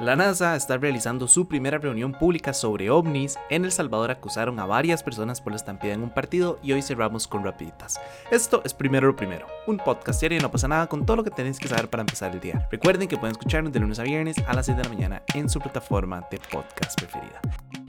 La NASA está realizando su primera reunión pública sobre ovnis. En El Salvador acusaron a varias personas por la estampida en un partido y hoy cerramos con rapiditas. Esto es Primero lo Primero, un podcast serio y no pasa nada con todo lo que tenéis que saber para empezar el día. Recuerden que pueden escucharnos de lunes a viernes a las 6 de la mañana en su plataforma de podcast preferida.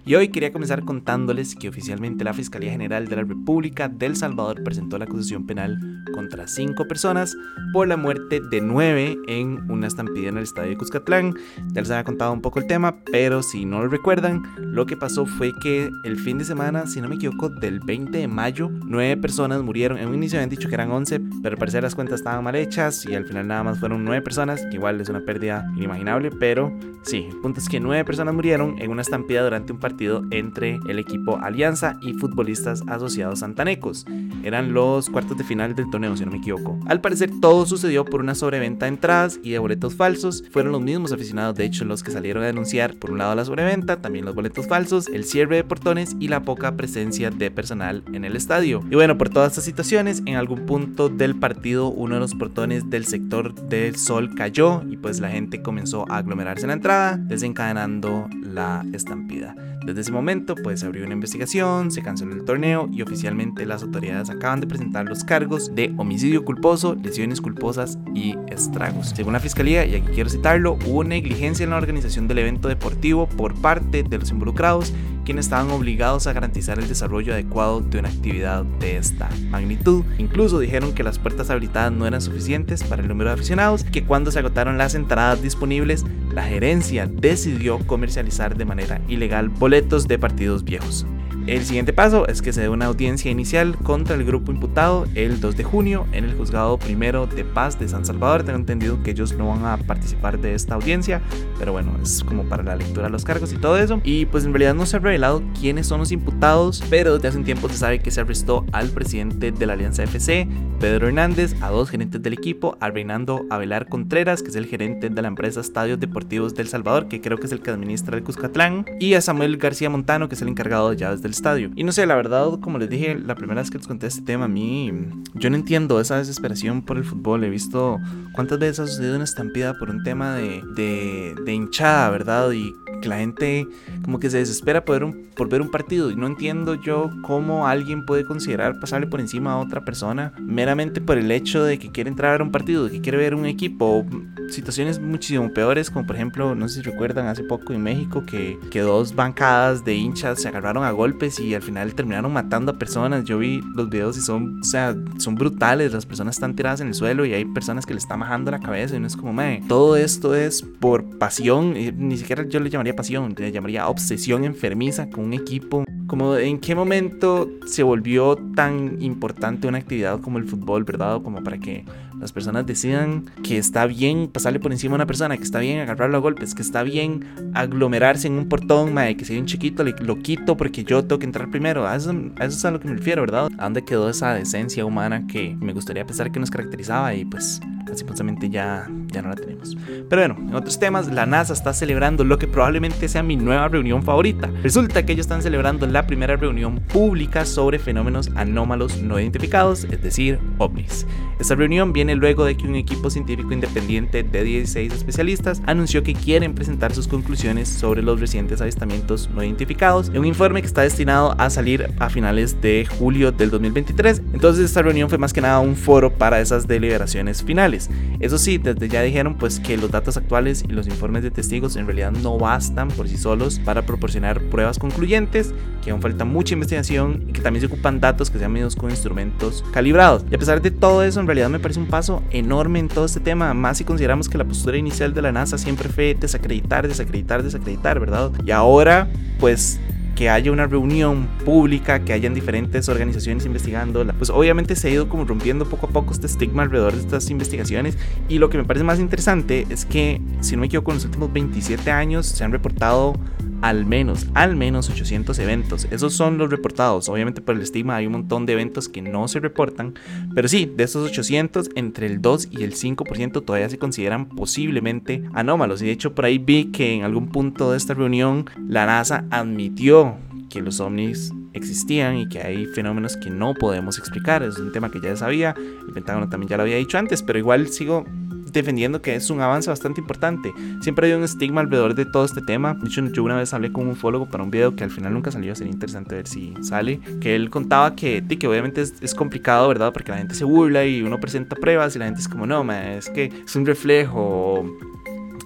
Y hoy quería comenzar contándoles que oficialmente la Fiscalía General de la República del Salvador presentó la acusación penal contra cinco personas por la muerte de nueve en una estampida en el estadio de Cuscatlán. Ya les había contado un poco el tema, pero si no lo recuerdan, lo que pasó fue que el fin de semana, si no me equivoco, del 20 de mayo, nueve personas murieron. En un inicio habían dicho que eran 11, pero al parecer las cuentas estaban mal hechas y al final nada más fueron nueve personas, que igual es una pérdida inimaginable, pero sí, el punto es que nueve personas murieron en una estampida durante un partido entre el equipo Alianza y futbolistas asociados santanecos. Eran los cuartos de final del torneo, si no me equivoco. Al parecer todo sucedió por una sobreventa de entradas y de boletos falsos. Fueron los mismos aficionados, de hecho, los que salieron a denunciar por un lado la sobreventa, también los boletos falsos, el cierre de portones y la poca presencia de personal en el estadio. Y bueno, por todas estas situaciones, en algún punto del partido uno de los portones del sector del sol cayó y pues la gente comenzó a aglomerarse en la entrada, desencadenando la estampida. Desde ese momento, pues se abrió una investigación, se canceló el torneo y oficialmente las autoridades acaban de presentar los cargos de homicidio culposo, lesiones culposas y estragos. Según la fiscalía, y aquí quiero citarlo, hubo negligencia en la organización del evento deportivo por parte de los involucrados quienes estaban obligados a garantizar el desarrollo adecuado de una actividad de esta magnitud. Incluso dijeron que las puertas habilitadas no eran suficientes para el número de aficionados, que cuando se agotaron las entradas disponibles, la gerencia decidió comercializar de manera ilegal boletos de partidos viejos. El siguiente paso es que se dé una audiencia inicial contra el grupo imputado el 2 de junio en el juzgado primero de paz de San Salvador. Tengo entendido que ellos no van a participar de esta audiencia, pero bueno, es como para la lectura de los cargos y todo eso. Y pues en realidad no se ha revelado quiénes son los imputados, pero desde hace un tiempo se sabe que se arrestó al presidente de la Alianza FC, Pedro Hernández, a dos gerentes del equipo, a Reinando Avelar Contreras, que es el gerente de la empresa Estadios Deportivos del Salvador, que creo que es el que administra el Cuscatlán, y a Samuel García Montano, que es el encargado de llaves del estadio. Y no sé, la verdad, como les dije la primera vez que les conté este tema, a mí, yo no entiendo esa desesperación por el fútbol. He visto cuántas veces ha sucedido una estampida por un tema de, de, de hinchada, ¿verdad? Y que la gente como que se desespera por ver, un, por ver un partido y no entiendo yo cómo alguien puede considerar pasarle por encima a otra persona meramente por el hecho de que quiere entrar a ver un partido, de que quiere ver un equipo. Situaciones muchísimo peores, como por ejemplo, no sé si recuerdan hace poco en México que, que dos bancadas de hinchas se agarraron a golpes y al final terminaron matando a personas. Yo vi los videos y son, o sea, son brutales. Las personas están tiradas en el suelo y hay personas que le están bajando la cabeza y no es como, me todo esto es por pasión. Ni siquiera yo le llamaría pasión, le llamaría obsesión enfermiza con un equipo. Como en qué momento se volvió tan importante una actividad como el fútbol, ¿verdad? Como para que las personas decidan que está bien pasarle por encima a una persona, que está bien agarrarlo a golpes, que está bien aglomerarse en un portón, mae, que si hay un chiquito lo quito porque yo tengo que entrar primero. A eso, a eso es a lo que me refiero, ¿verdad? ¿A dónde quedó esa decencia humana que me gustaría pensar que nos caracterizaba y pues supuestamente ya, ya no la tenemos. Pero bueno, en otros temas, la NASA está celebrando lo que probablemente sea mi nueva reunión favorita. Resulta que ellos están celebrando la primera reunión pública sobre fenómenos anómalos no identificados, es decir, ovnis. Esta reunión viene luego de que un equipo científico independiente de 16 especialistas anunció que quieren presentar sus conclusiones sobre los recientes avistamientos no identificados en un informe que está destinado a salir a finales de julio del 2023. Entonces esta reunión fue más que nada un foro para esas deliberaciones finales. Eso sí, desde ya dijeron pues que los datos actuales y los informes de testigos en realidad no bastan por sí solos para proporcionar pruebas concluyentes, que aún falta mucha investigación y que también se ocupan datos que sean medidos con instrumentos calibrados. Y a pesar de todo eso, en realidad me parece un paso enorme en todo este tema, más si consideramos que la postura inicial de la NASA siempre fue desacreditar, desacreditar, desacreditar, ¿verdad? Y ahora, pues que haya una reunión pública, que hayan diferentes organizaciones investigando, pues obviamente se ha ido como rompiendo poco a poco este estigma alrededor de estas investigaciones. Y lo que me parece más interesante es que, si no me equivoco, en los últimos 27 años se han reportado al menos, al menos 800 eventos. Esos son los reportados. Obviamente por el estigma hay un montón de eventos que no se reportan. Pero sí, de esos 800, entre el 2 y el 5% todavía se consideran posiblemente anómalos. Y de hecho por ahí vi que en algún punto de esta reunión la NASA admitió que los ovnis existían y que hay fenómenos que no podemos explicar. Es un tema que ya sabía. El Pentágono también ya lo había dicho antes, pero igual sigo defendiendo que es un avance bastante importante. Siempre hay un estigma alrededor de todo este tema. De hecho, yo una vez hablé con un ufólogo para un video que al final nunca salió, sería interesante ver si sale, que él contaba que, que obviamente es, es complicado, ¿verdad? Porque la gente se burla y uno presenta pruebas y la gente es como, no, es que es un reflejo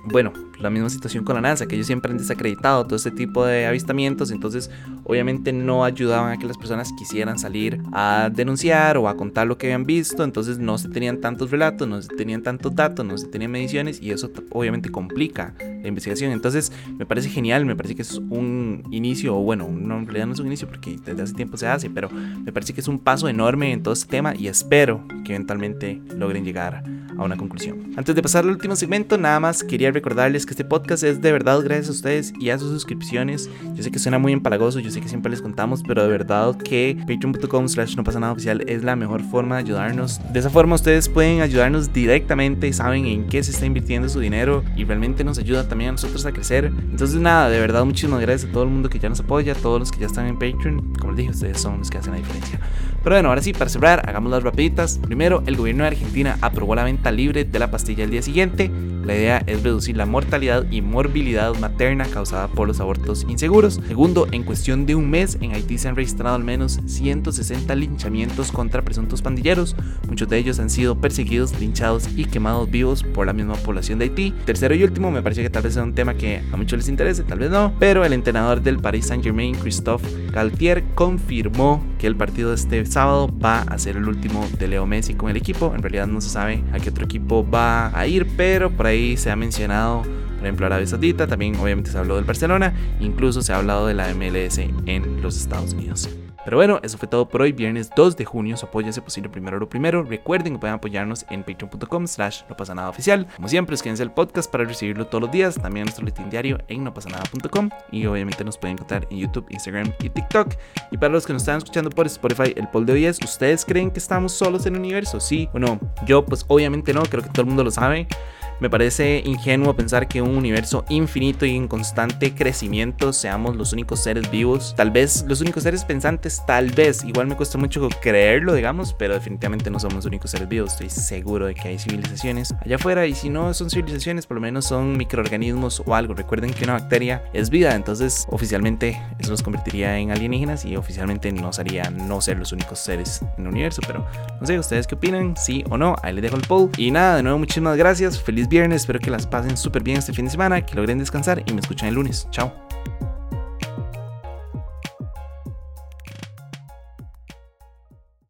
bueno, la misma situación con la NASA, que ellos siempre han desacreditado todo este tipo de avistamientos, entonces obviamente no ayudaban a que las personas quisieran salir a denunciar o a contar lo que habían visto, entonces no se tenían tantos relatos, no se tenían tantos datos, no se tenían mediciones y eso obviamente complica la investigación. Entonces me parece genial, me parece que es un inicio, o bueno, no, en realidad no es un inicio porque desde hace tiempo se hace, pero me parece que es un paso enorme en todo este tema y espero que eventualmente logren llegar a una conclusión. Antes de pasar al último segmento, nada más quería recordarles que este podcast es de verdad gracias a ustedes y a sus suscripciones. Yo sé que suena muy empalagoso, yo sé que siempre les contamos, pero de verdad que patreon.com slash no pasa nada oficial es la mejor forma de ayudarnos. De esa forma ustedes pueden ayudarnos directamente, saben en qué se está invirtiendo su dinero y realmente nos ayuda también a nosotros a crecer. Entonces nada, de verdad muchísimas gracias a todo el mundo que ya nos apoya, a todos los que ya están en Patreon. Como les dije, ustedes son los que hacen la diferencia. Pero bueno, ahora sí, para cerrar, hagamos las rapiditas. Primero, el gobierno de Argentina aprobó la venta libre de la pastilla el día siguiente. La idea es reducir la mortalidad y morbilidad materna causada por los abortos inseguros. Segundo, en cuestión de un mes, en Haití se han registrado al menos 160 linchamientos contra presuntos pandilleros. Muchos de ellos han sido perseguidos, linchados y quemados vivos por la misma población de Haití. Tercero y último, me parece que tal vez sea un tema que a muchos les interese, tal vez no, pero el entrenador del Paris Saint Germain, Christophe Galtier, confirmó que el partido de este sábado va a ser el último de Leo Messi con el equipo. En realidad no se sabe a qué otro equipo va a ir, pero por ahí se ha mencionado, por ejemplo, Arabia Saudita, también obviamente se habló del Barcelona, incluso se ha hablado de la MLS en los Estados Unidos. Pero bueno, eso fue todo por hoy, viernes 2 de junio. Su apoyo es posible primero lo primero. Recuerden que pueden apoyarnos en patreon.com slash no pasa nada oficial. Como siempre, escríbanse el podcast para recibirlo todos los días. También nuestro listín diario en nopasanada.com. Y obviamente nos pueden encontrar en YouTube, Instagram y TikTok. Y para los que nos están escuchando por Spotify, el poll de hoy es, ¿ustedes creen que estamos solos en el universo? ¿Sí o no? Yo pues obviamente no, creo que todo el mundo lo sabe. Me parece ingenuo pensar que un universo infinito y en constante crecimiento seamos los únicos seres vivos. Tal vez los únicos seres pensantes, tal vez. Igual me cuesta mucho creerlo, digamos, pero definitivamente no somos los únicos seres vivos. Estoy seguro de que hay civilizaciones allá afuera y si no son civilizaciones, por lo menos son microorganismos o algo. Recuerden que una bacteria es vida, entonces oficialmente eso los convertiría en alienígenas y oficialmente nos haría no ser los únicos seres en el universo. Pero no sé, ¿ustedes qué opinan? ¿Sí o no? Ahí les dejo el poll. Y nada, de nuevo, muchísimas gracias. Viernes, espero que las pasen súper bien este fin de semana, que logren descansar y me escuchen el lunes. Chao.